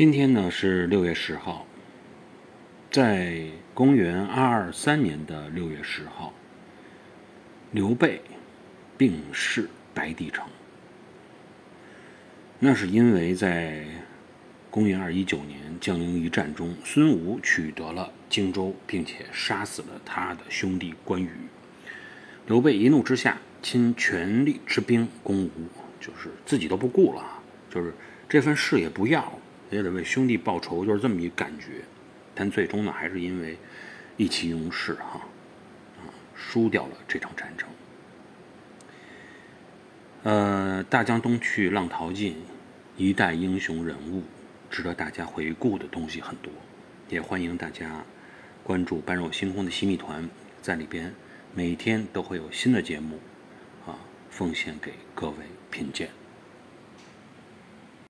今天呢是六月十号，在公元二二三年的六月十号，刘备病逝白帝城。那是因为在公元二一九年江陵一战中，孙吴取得了荆州，并且杀死了他的兄弟关羽。刘备一怒之下，倾全力之兵攻吴，就是自己都不顾了，就是这份事也不要。也得为兄弟报仇，就是这么一感觉。但最终呢，还是因为意气用事，哈，啊，输掉了这场战争。呃，大江东去，浪淘尽，一代英雄人物，值得大家回顾的东西很多。也欢迎大家关注“般若星空”的新密团，在里边每天都会有新的节目，啊，奉献给各位品鉴。